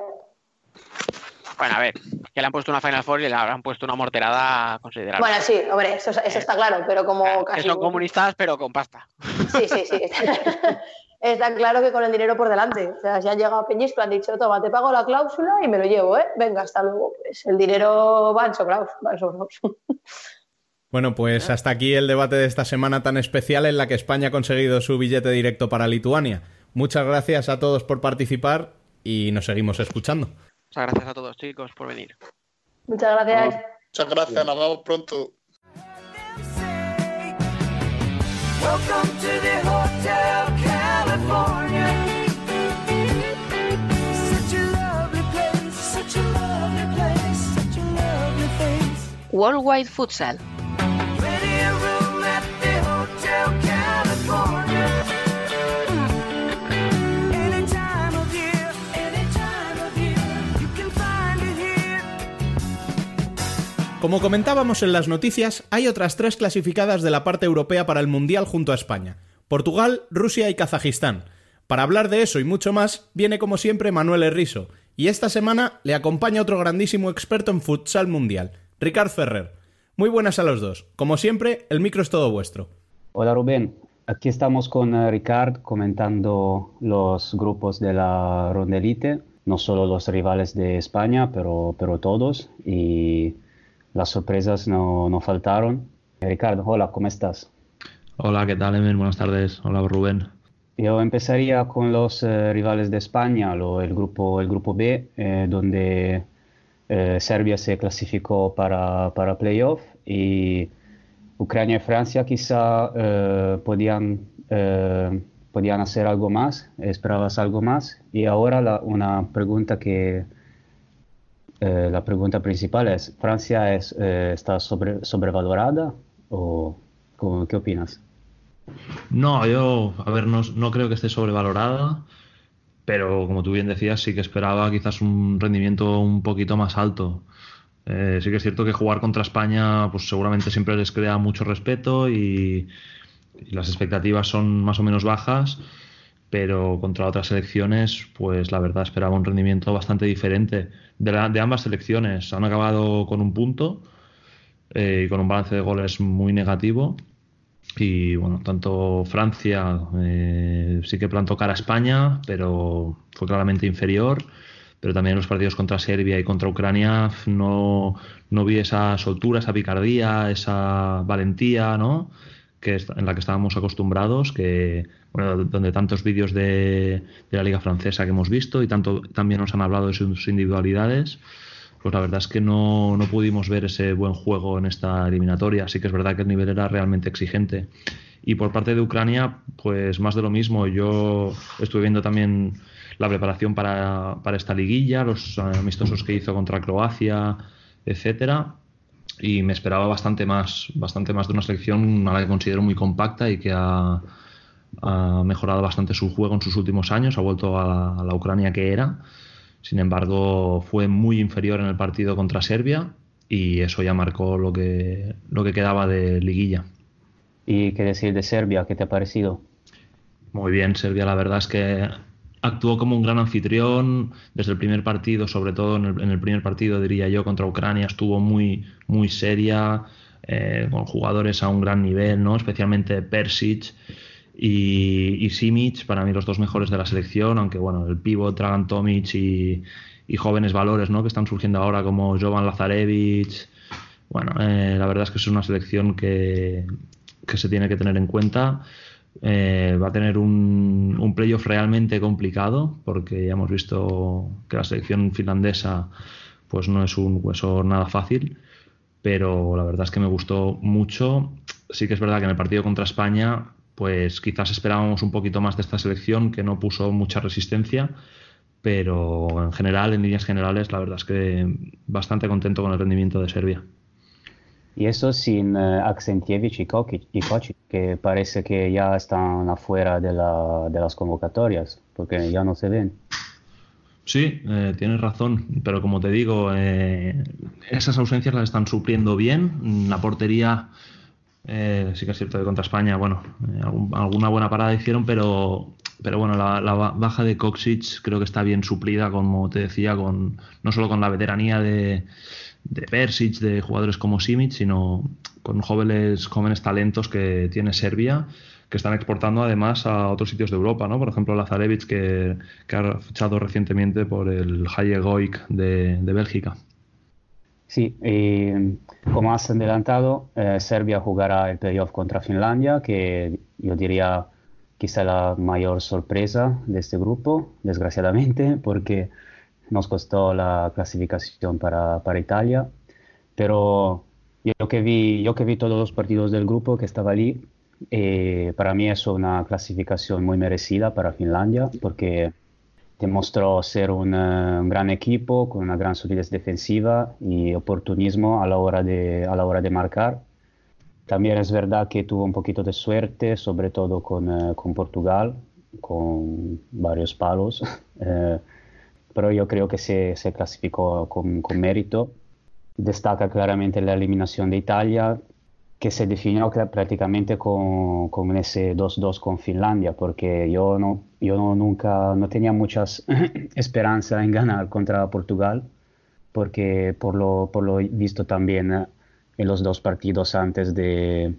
Bueno, a ver, que le han puesto una Final Four y le han puesto una morterada considerable. Bueno, sí, hombre, eso, está claro, pero como casi... Que son comunistas, pero con pasta. Sí, sí, sí. <laughs> está claro que con el dinero por delante. O sea, si han llegado a Peñisco, han dicho, toma, te pago la cláusula y me lo llevo, ¿eh? Venga, hasta luego. Pues el dinero va en sobrados, va en sobrados. Bueno, pues hasta aquí el debate de esta semana tan especial en la que España ha conseguido su billete directo para Lituania. Muchas gracias a todos por participar y nos seguimos escuchando. Muchas gracias a todos, chicos, por venir. Muchas gracias. Muchas gracias, nos vemos pronto. Worldwide Futsal. Como comentábamos en las noticias, hay otras tres clasificadas de la parte europea para el Mundial junto a España. Portugal, Rusia y Kazajistán. Para hablar de eso y mucho más, viene como siempre Manuel Herriso, y esta semana le acompaña otro grandísimo experto en futsal mundial, Ricard Ferrer. Muy buenas a los dos. Como siempre, el micro es todo vuestro. Hola Rubén, aquí estamos con eh, Ricard comentando los grupos de la ronda elite, no solo los rivales de España, pero, pero todos. Y las sorpresas no, no faltaron. Ricardo, hola, ¿cómo estás? Hola, ¿qué tal, Emil? Buenas tardes. Hola, Rubén. Yo empezaría con los eh, rivales de España, lo, el, grupo, el grupo B, eh, donde eh, Serbia se clasificó para, para playoff y Ucrania y Francia quizá podían, podían hacer algo más, esperabas algo más. Y ahora la, una pregunta que eh, la pregunta principal es, ¿Francia es, eh, está sobre, sobrevalorada o qué opinas? No, yo, a ver, no, no, creo que esté sobrevalorada, pero como tú bien decías, sí que esperaba quizás un rendimiento un poquito más alto. Eh, sí que es cierto que jugar contra España, pues seguramente siempre les crea mucho respeto y, las expectativas son más o menos bajas pero contra otras selecciones, pues la verdad esperaba un rendimiento bastante diferente de, de ambas selecciones. Han acabado con un punto eh, y con un balance de goles muy negativo. Y bueno, tanto Francia eh, sí que plantó cara a España, pero fue claramente inferior. Pero también en los partidos contra Serbia y contra Ucrania no, no vi esa soltura, esa picardía, esa valentía, ¿no? Que en la que estábamos acostumbrados, que donde tantos vídeos de, la Liga Francesa que hemos visto y tanto también nos han hablado de sus individualidades, pues la verdad es que no, pudimos ver ese buen juego en esta eliminatoria. Así que es verdad que el nivel era realmente exigente. Y por parte de Ucrania, pues más de lo mismo. Yo estuve viendo también la preparación para, para esta liguilla, los amistosos que hizo contra Croacia, etcétera y me esperaba bastante más, bastante más de una selección a la que considero muy compacta y que ha, ha mejorado bastante su juego en sus últimos años, ha vuelto a la, Ucrania que era. Sin embargo, fue muy inferior en el partido contra Serbia y eso ya marcó lo que, lo que quedaba de liguilla. ¿Y qué decir de Serbia? ¿Qué te ha parecido? Muy bien, Serbia la verdad es que actuó como un gran anfitrión desde el primer partido, sobre todo en el, primer partido diría yo contra Ucrania, estuvo muy, muy seria, eh, con jugadores a un gran nivel, ¿no? especialmente Persic y, Simic, para mí los dos mejores de la selección, aunque bueno, el pivot Dragan Tomic y, jóvenes valores ¿no? que están surgiendo ahora como Jovan Lazarevich. Bueno, eh, la verdad es que es una selección que, se tiene que tener en cuenta. Eh, va a tener un, un playoff realmente complicado porque ya hemos visto que la selección finlandesa pues no es un hueso nada fácil, pero la verdad es que me gustó mucho. Sí que es verdad que en el partido contra España pues quizás esperábamos un poquito más de esta selección que no puso mucha resistencia, pero en general, en líneas generales, la verdad es que bastante contento con el rendimiento de Serbia. Y eso sin uh, Aksentievich y Kokic, que parece que ya están afuera de, la, de, las convocatorias, porque ya no se ven. Sí, eh, tienes razón, pero como te digo, eh, esas ausencias las están supliendo bien. La portería, eh, sí que es cierto que contra España, bueno, eh, alguna buena parada hicieron, pero, pero bueno, la, baja de Koksic creo que está bien suplida, como te decía, con no solo con la veteranía de Persic, de jugadores como Simic, sino con jóvenes, jóvenes talentos que tiene Serbia, que están exportando además a otros sitios de Europa, ¿no? Por ejemplo, Lazarevic, que, ha fichado recientemente por el de, de Bélgica. Sí, y como has adelantado, eh, Serbia jugará el playoff contra Finlandia, que yo diría quizá la mayor sorpresa de este grupo, desgraciadamente, <laughs> porque nos costó la clasificación para, para Italia, pero yo que, vi, yo que vi todos los partidos del grupo que estaba allí, eh, para mí es una clasificación muy merecida para Finlandia, porque demostró ser un, uh, un, gran equipo con una gran solidez defensiva y oportunismo a la hora de, a la hora de marcar. También es verdad que tuvo un poquito de suerte, sobre todo con, uh, con Portugal, con varios palos. uh, <laughs> pero yo creo que se, se clasificó con, con, mérito. Destaca claramente la eliminación de Italia, que se definió prácticamente con, con ese 2-2 con Finlandia, porque yo, no, yo no, nunca no tenía muchas <clears throat> esperanzas en ganar contra Portugal, porque por lo, por lo visto también eh, en los dos partidos antes de,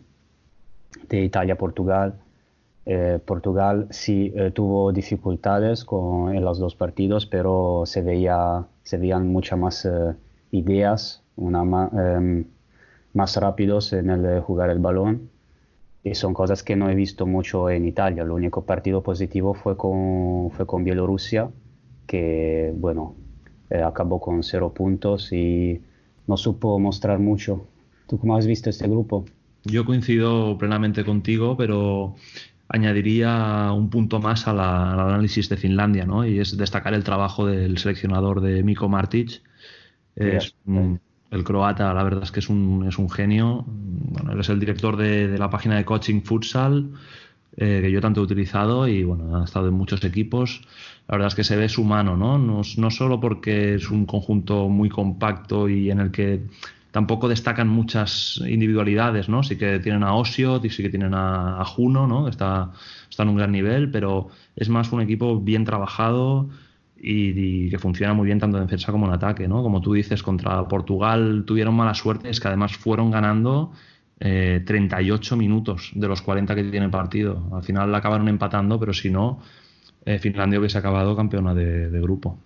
de Italia-Portugal, eh, Portugal sí eh, tuvo dificultades con, en los dos partidos, pero se, veía, se veían muchas más eh, ideas, una, em, más rápidos en el jugar el balón. Y son cosas que no he visto mucho en Italia. El único partido positivo fue con, fue con Bielorrusia, que bueno, acabó con cero puntos y no supo mostrar mucho. ¿Tú cómo has visto este grupo? Yo coincido plenamente contigo, pero añadiría un punto más a la, al análisis de Finlandia, ¿no? Y es destacar el trabajo del seleccionador de Miko Martic. Es el croata, la verdad es que es un, es un genio. Bueno, él es el director de, de la página de coaching futsal, eh, que yo tanto he utilizado y bueno, ha estado en muchos equipos. La verdad es que se ve su mano, ¿no? No, no solo porque es un conjunto muy compacto y en el que tampoco destacan muchas individualidades, ¿no? Sí que tienen a Osio, sí que tienen a, a Juno, ¿no? Está, está en un gran nivel, pero es más un equipo bien trabajado y, que funciona muy bien tanto en defensa como en ataque, ¿no? Como tú dices, contra Portugal tuvieron mala suerte, es que además fueron ganando eh, 38 minutos de los 40 que tiene el partido. Al final la acabaron empatando, pero si no, eh, Finlandia hubiese acabado campeona de, grupo.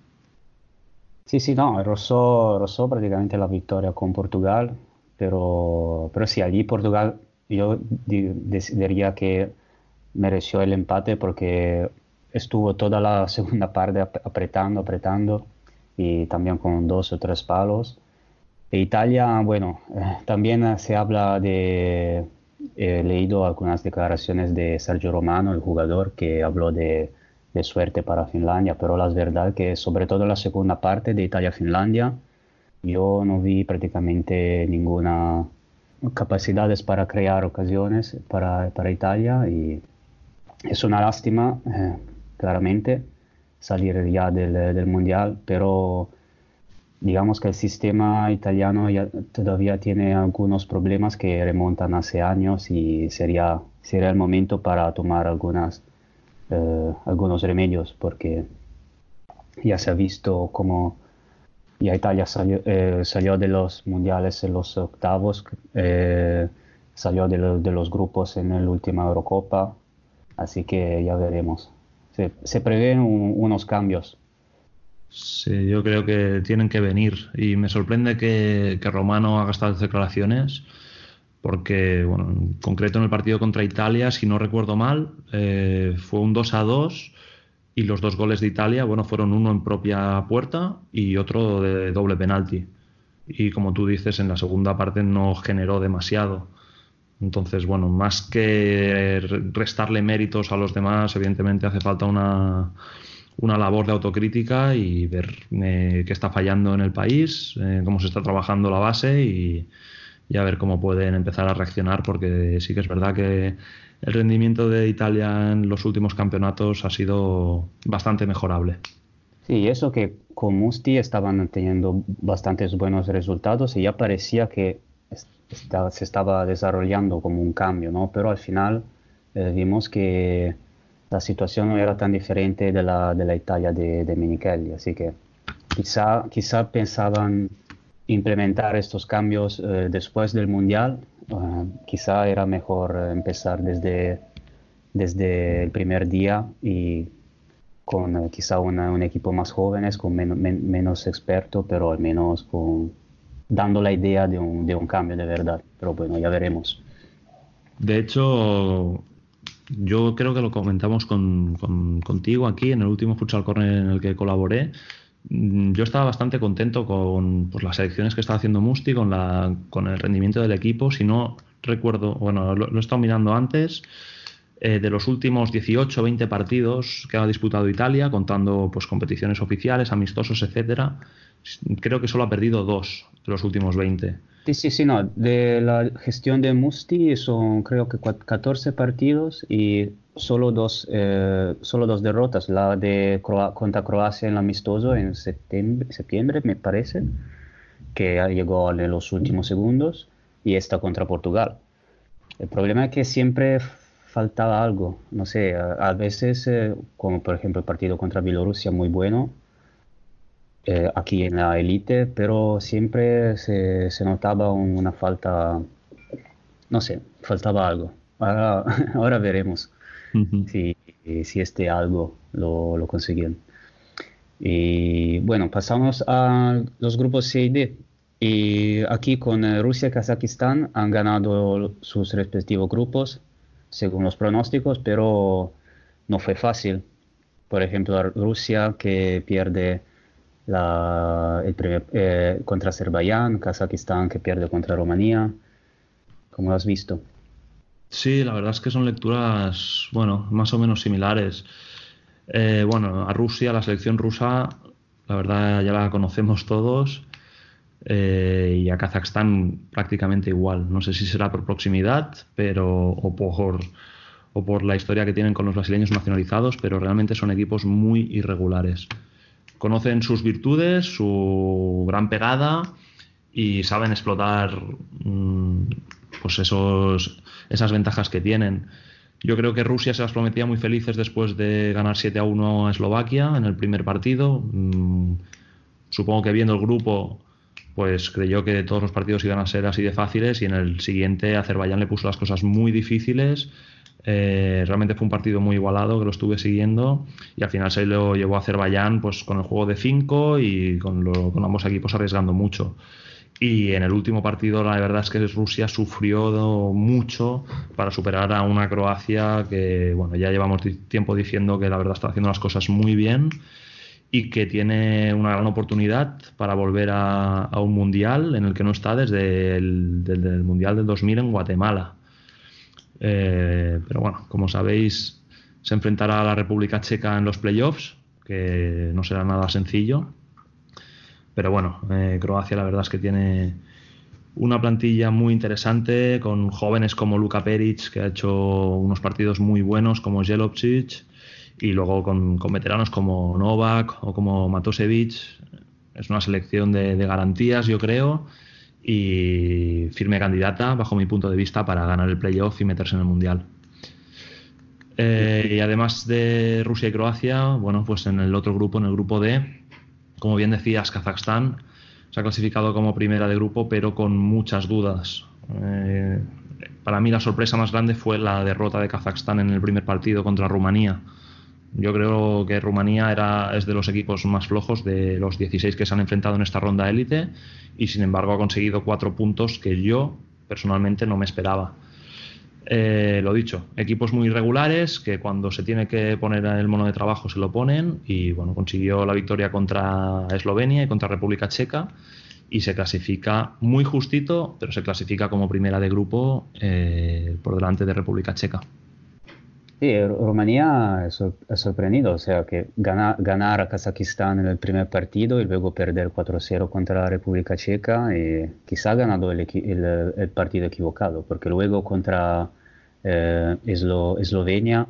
Sí, sí, no, rozó, rozó prácticamente la victoria con Portugal, pero, pero sí, allí Portugal yo diría que mereció el empate porque estuvo toda la <laughs> segunda parte apretando, apretando y también con dos o tres palos. E Italia, bueno, eh, también se habla de, he leído algunas declaraciones de Sergio Romano, el jugador, que habló de de suerte para Finlandia, pero la verdad que sobre todo la segunda parte de Italia-Finlandia yo no vi prácticamente ninguna capacidades para crear ocasiones para, para Italia y es una lástima, eh, claramente, salir ya del, del, Mundial, pero digamos que el sistema italiano todavía tiene algunos problemas que remontan hace años y sería, sería el momento para tomar algunas eh, algunos remedios porque ya se ha visto cómo ya Italia salió, eh, salió de los mundiales en los octavos, eh, salió de, los grupos en la última Eurocopa, así que ya veremos. Se, se prevén un, unos cambios. Sí, yo creo que tienen que venir y me sorprende que, que Romano haga estas declaraciones porque, bueno, en concreto en el partido contra Italia, si no recuerdo mal, eh, fue un 2 a 2 y los dos goles de Italia, bueno, fueron uno en propia puerta y otro de doble penalti. Y como tú dices, en la segunda parte no generó demasiado. Entonces, bueno, más que restarle méritos a los demás, evidentemente hace falta una, una labor de autocrítica y ver eh, qué está fallando en el país, eh, cómo se está trabajando la base y, y a ver cómo pueden empezar a reaccionar, porque sí que es verdad que el rendimiento de Italia en los últimos campeonatos ha sido bastante mejorable. Sí, eso que con Musti estaban teniendo bastantes buenos resultados y ya parecía que se estaba desarrollando como un cambio, ¿no? Pero al final eh, vimos que la situación no era tan diferente de la, de la Italia de, de Minichelli, así que quizá, quizá pensaban implementar estos cambios eh, después del Mundial, uh, quizá era mejor eh, empezar desde, desde el primer día y con quizá un equipo más jóvenes, con men men menos experto, pero al menos con, dando la idea de un, de un cambio de verdad. Pero bueno, ya veremos. De hecho, yo creo que lo comentamos con, con, contigo aquí en el último Futsal Corner en el que colaboré. Mm, yo estaba bastante contento con pues, las selecciones que estaba haciendo Musti, con, la, con el rendimiento del equipo. Si no recuerdo, bueno, lo, lo he estado mirando antes, eh, de los últimos 18 o 20 partidos que ha disputado Italia, contando pues, competiciones oficiales, amistosos, etcétera, creo que solo ha perdido dos los últimos 20. Sí, sí, sí, no. De la gestión de Musti son creo que 14 partidos y solo dos, eh, solo dos derrotas. La de Croa contra Croacia en el amistoso en septiembre, me parece, que llegó en los últimos segundos, y esta contra Portugal. El problema es que siempre faltaba algo. No sé, a, a veces, eh, como por ejemplo el partido contra Bielorrusia, muy bueno, eh, aquí en la élite, pero siempre se, se, notaba una falta, no sé, faltaba algo. Ahora, <laughs> ahora veremos uh -huh. si, si, este algo lo, lo consiguen. Y bueno, pasamos a los grupos C y D. Y aquí con eh, Rusia y Kazajistán han ganado sus respectivos grupos, según los pronósticos, pero no fue fácil. Por ejemplo, Rusia que pierde la, eh, contra Azerbaiyán, Kazajistán que pierde contra Rumanía. ¿Cómo lo has visto? Sí, la verdad es que son lecturas, bueno, más o menos similares. Eh, bueno, a Rusia, la selección rusa, la verdad ya la conocemos todos. Eh, y a Kazajstán prácticamente igual. No sé si será por proximidad pero, o, por, o por la historia que tienen con los brasileños nacionalizados, pero realmente son equipos muy irregulares conocen sus virtudes, su gran pegada y saben explotar mmm, pues esos, esas ventajas que tienen. Yo creo que Rusia se las prometía muy felices después de ganar 7 a 1 a Eslovaquia en el primer partido. Mm, supongo que viendo el grupo, pues creyó que todos los partidos iban a ser así de fáciles y en el siguiente Azerbaiyán le puso las cosas muy difíciles eh, realmente fue un partido muy igualado que lo estuve siguiendo y al final se lo llevó a Azerbaiyán pues, con el juego de 5 y con, lo, con, ambos equipos arriesgando mucho. Y en el último partido la verdad es que Rusia sufrió mucho para superar a una Croacia que bueno ya llevamos tiempo diciendo que la verdad está haciendo las cosas muy bien y que tiene una gran oportunidad para volver a, un mundial en el que no está desde el, desde el mundial del 2000 en Guatemala. Eh, pero bueno, como sabéis, se enfrentará a la República Checa en los playoffs, que no será nada sencillo. Pero bueno, eh, Croacia la verdad es que tiene una plantilla muy interesante con jóvenes como Luka Peric, que ha hecho unos partidos muy buenos, como Jelovcic, y luego con, veteranos como Novak o como Matosevic. Es una selección de, de garantías, yo creo y firme candidata, bajo mi punto de vista, para ganar el playoff y meterse en el Mundial. Eh, y además de Rusia y Croacia, bueno, pues en el otro grupo, en el grupo D, como bien decías, Kazajstán se ha clasificado como primera de grupo, pero con muchas dudas. Eh, para mí la sorpresa más grande fue la derrota de Kazajstán en el primer partido contra Rumanía. Yo creo que Rumanía era, es de los equipos más flojos de los 16 que se han enfrentado en esta ronda élite y sin embargo ha conseguido cuatro puntos que yo personalmente no me esperaba. Eh, lo dicho, equipos muy irregulares que cuando se tiene que poner el mono de trabajo se lo ponen y bueno, consiguió la victoria contra Eslovenia y contra República Checa y se clasifica muy justito, pero se clasifica como primera de grupo eh, por delante de República Checa. Sí, Rumanía es sorprendido, o sea, que ganar a Kazajistán en el primer partido y luego perder 4-0 contra la República Checa, y quizá ha ganado el, partido equivocado, porque luego contra eh, Eslovenia,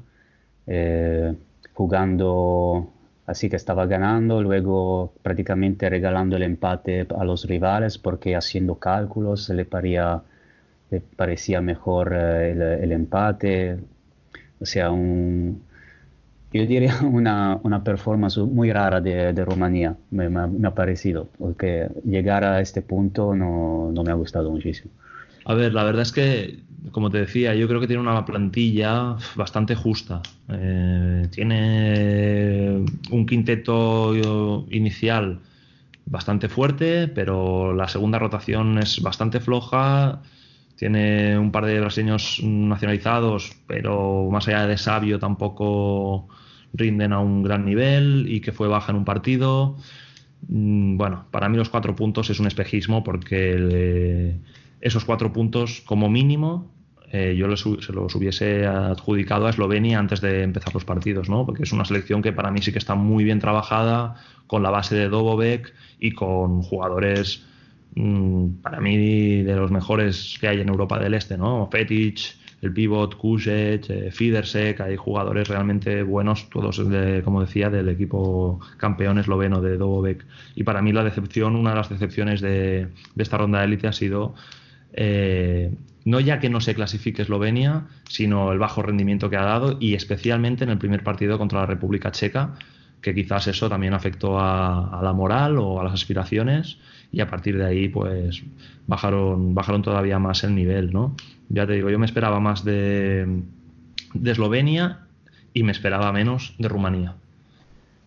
eh, jugando así que estaba ganando, luego prácticamente regalando el empate a los rivales, porque haciendo cálculos le, le parecía mejor eh, el empate o sea, un, yo diría <laughs> una, una performance muy rara de, de Rumanía, me, me, ha parecido, porque llegar a este punto no, no, me ha gustado muchísimo. A ver, la verdad es que, como te decía, yo creo que tiene una plantilla bastante justa. Eh, tiene un quinteto inicial bastante fuerte, pero la segunda rotación es bastante floja tiene un par de brasileños nacionalizados, pero más allá de Sabio tampoco rinden a un gran nivel y que fue baja en un partido. Mm, bueno, para mí los cuatro puntos es un espejismo porque esos cuatro puntos como mínimo eh, yo se los hubiese adjudicado a Eslovenia antes de empezar los partidos, ¿no? Porque es una selección que para mí sí que está muy bien trabajada, con la base de Dobovec y con jugadores para mí de los mejores que hay en Europa del Este, ¿no? Fetic, el pivot, Kusic, eh, Fidersek, hay jugadores realmente buenos, todos, como decía, del equipo campeón esloveno de Dobovec. Y para mí la decepción, una de las decepciones de, esta ronda de élite ha sido eh, no ya que no se clasifique Eslovenia, sino el bajo rendimiento que ha dado y especialmente en el primer partido contra la República Checa, que quizás eso también afectó a la moral o a las aspiraciones y a partir de ahí pues bajaron, bajaron todavía más el nivel, ¿no? Ya te digo, yo me esperaba más de, de Eslovenia y me esperaba menos de Rumanía.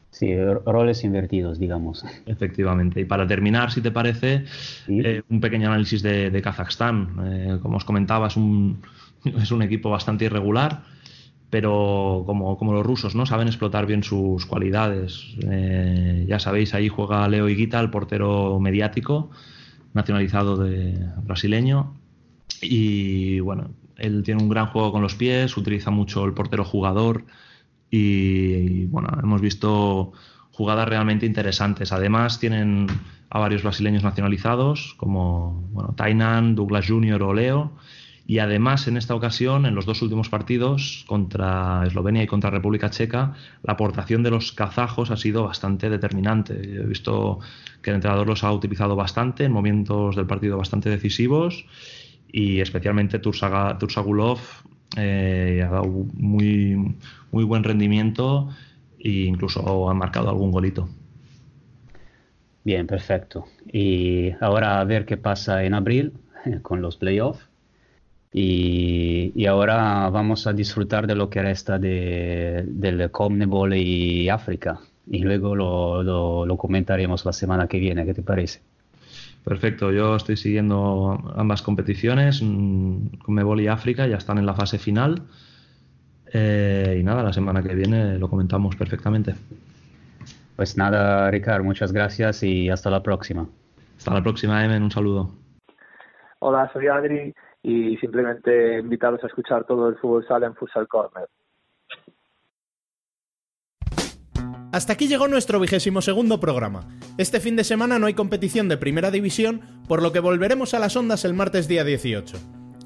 Sí, roles invertidos, digamos. Efectivamente. Y para terminar, si te parece, eh, un pequeño análisis de, Kazajstán. Eh, como os comentaba, es un, <laughs> es un equipo bastante irregular pero como, como, los rusos, ¿no? Saben explotar bien sus cualidades. Eh, ya sabéis, ahí juega Leo Higuita, el portero mediático, nacionalizado de brasileño. Y bueno, él tiene un gran juego con los pies, utiliza mucho el portero jugador. Y, bueno, hemos visto jugadas realmente interesantes. Además, tienen a varios brasileños nacionalizados, como bueno, Tainan, Douglas Jr. o Leo y además, en esta ocasión, en los dos últimos partidos, contra Eslovenia y contra República Checa, la aportación de los kazajos ha sido bastante determinante. He visto que el entrenador los ha utilizado bastante en momentos del partido bastante decisivos y especialmente Tursagulov eh, ha dado muy, muy buen rendimiento e incluso ha marcado algún golito. Bien, perfecto. Y ahora a ver qué pasa en abril con los playoffs y, ahora vamos a disfrutar de lo que resta de, del Comnebol y África. Y luego lo, lo, comentaremos la semana que viene. ¿Qué te parece? Perfecto, yo estoy siguiendo ambas competiciones. Mm, Comnebol y África ya están en la fase final. Eh, y nada, la semana que viene lo comentamos perfectamente. Pues nada, Ricardo, muchas gracias y hasta la próxima. Hasta la próxima, Emen, un saludo. Hola, soy Adri y simplemente invitaros a escuchar todo el fútbol sala en Futsal Corner. Hasta aquí llegó nuestro vigésimo segundo programa. Este fin de semana no hay competición de primera división, por lo que volveremos a las ondas el martes día 18.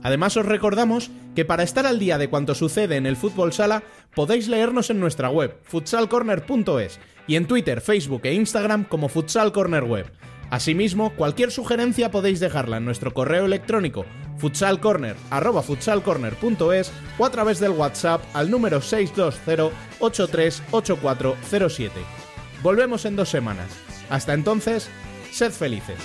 Además os recordamos que para estar al día de cuanto sucede en el fútbol sala podéis leernos en nuestra web futsalcorner.es y en Twitter, Facebook e Instagram como Futsal Corner Web. Asimismo, cualquier sugerencia podéis dejarla en nuestro correo electrónico futsalcorner@futsalcorner.es o a través del WhatsApp al número 620-838407. Volvemos en dos semanas. Hasta entonces, sed felices.